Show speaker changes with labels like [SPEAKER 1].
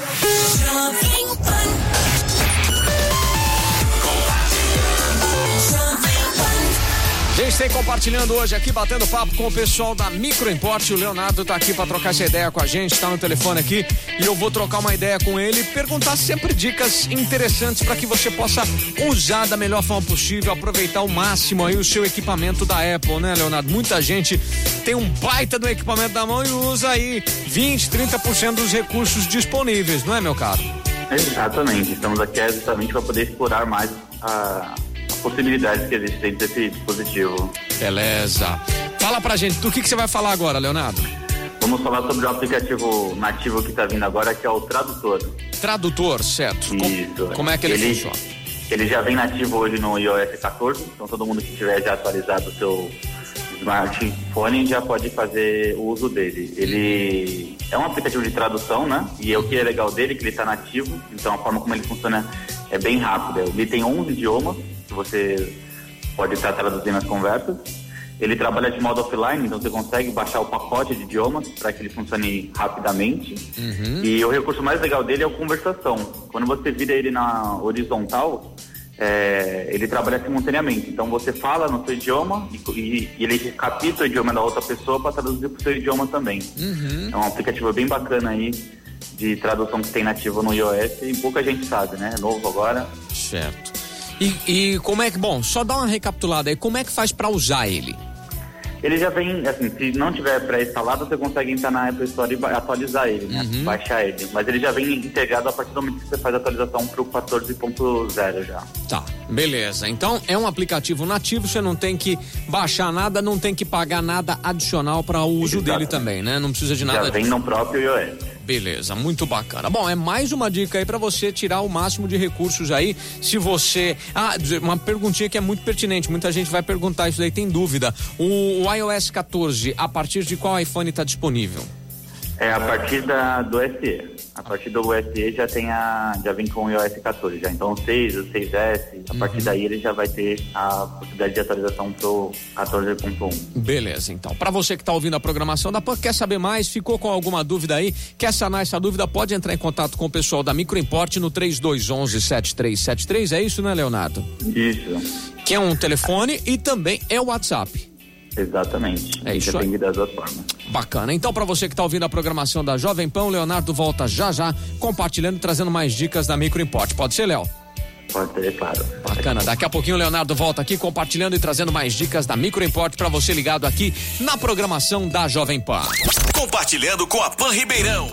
[SPEAKER 1] Yeah. Gente tem compartilhando hoje aqui, batendo papo com o pessoal da Microimport. O Leonardo tá aqui para trocar essa ideia com a gente, tá no telefone aqui e eu vou trocar uma ideia com ele, perguntar sempre dicas interessantes para que você possa usar da melhor forma possível, aproveitar ao máximo aí o seu equipamento da Apple, né, Leonardo? Muita gente tem um baita do equipamento na mão e usa aí 20, 30% dos recursos disponíveis, não é, meu caro?
[SPEAKER 2] Exatamente. Estamos aqui exatamente para poder explorar mais a possibilidades que existem desse dispositivo.
[SPEAKER 1] Beleza. Fala pra gente, do que, que você vai falar agora, Leonardo?
[SPEAKER 2] Vamos falar sobre o aplicativo nativo que está vindo agora, que é o Tradutor.
[SPEAKER 1] Tradutor, certo.
[SPEAKER 2] Isso.
[SPEAKER 1] Como, como é que ele, ele, funciona?
[SPEAKER 2] Ele já vem nativo hoje no iOS 14, então todo mundo que tiver já atualizado o seu smartphone já pode fazer o uso dele. Ele é um aplicativo de tradução, né? E o que é legal dele é que ele está nativo, então a forma como ele funciona é bem rápida. Ele tem 11 idiomas, que você pode estar traduzindo as conversas. Ele trabalha de modo offline, então você consegue baixar o pacote de idiomas para que ele funcione rapidamente. Uhum. E o recurso mais legal dele é a conversação. Quando você vira ele na horizontal, é, ele trabalha simultaneamente. Então você fala no seu idioma e, e, e ele recapita o idioma da outra pessoa para traduzir para o seu idioma também. Uhum. É um aplicativo bem bacana aí de tradução que tem nativo no iOS e pouca gente sabe, né? É novo agora.
[SPEAKER 1] Certo. E, e como é que, bom, só dá uma recapitulada aí, como é que faz para usar ele?
[SPEAKER 2] Ele já vem, assim, se não tiver pré-instalado, você consegue entrar na Apple Store e atualizar ele, né? Uhum. Baixar ele. Mas ele já vem integrado a partir do momento que você faz a atualização para o 14.0 já.
[SPEAKER 1] Tá, beleza. Então é um aplicativo nativo, você não tem que baixar nada, não tem que pagar nada adicional para o uso Exatamente. dele também, né? Não precisa de nada.
[SPEAKER 2] Já vem no próprio iOS.
[SPEAKER 1] Beleza, muito bacana. Bom, é mais uma dica aí para você tirar o máximo de recursos aí. Se você. Ah, uma perguntinha que é muito pertinente. Muita gente vai perguntar isso daí, tem dúvida. O, o iOS 14, a partir de qual iPhone está disponível?
[SPEAKER 2] É a partir da, do SE. A partir do SE já tem a. já vem com o iOS 14 já. Então o 6, o 6S, a uhum. partir daí ele já vai ter a possibilidade de atualização pro 14.1.
[SPEAKER 1] Beleza, então. Para você que está ouvindo a programação da PAN, quer saber mais, ficou com alguma dúvida aí, quer sanar essa dúvida, pode entrar em contato com o pessoal da Microimport no 3211 7373. É isso, né, Leonardo?
[SPEAKER 2] Isso.
[SPEAKER 1] Que é um telefone e também é o WhatsApp.
[SPEAKER 2] Exatamente. É isso Depende aí. das duas formas.
[SPEAKER 1] Bacana. Então, para você que está ouvindo a programação da Jovem Pão, Leonardo volta já já, compartilhando e trazendo mais dicas da Micro Import. Pode ser, Léo?
[SPEAKER 2] Pode ser, claro.
[SPEAKER 1] Bacana. Daqui a pouquinho o Leonardo volta aqui compartilhando e trazendo mais dicas da Micro Import para você ligado aqui na programação da Jovem Pan.
[SPEAKER 3] Compartilhando com a Pan Ribeirão.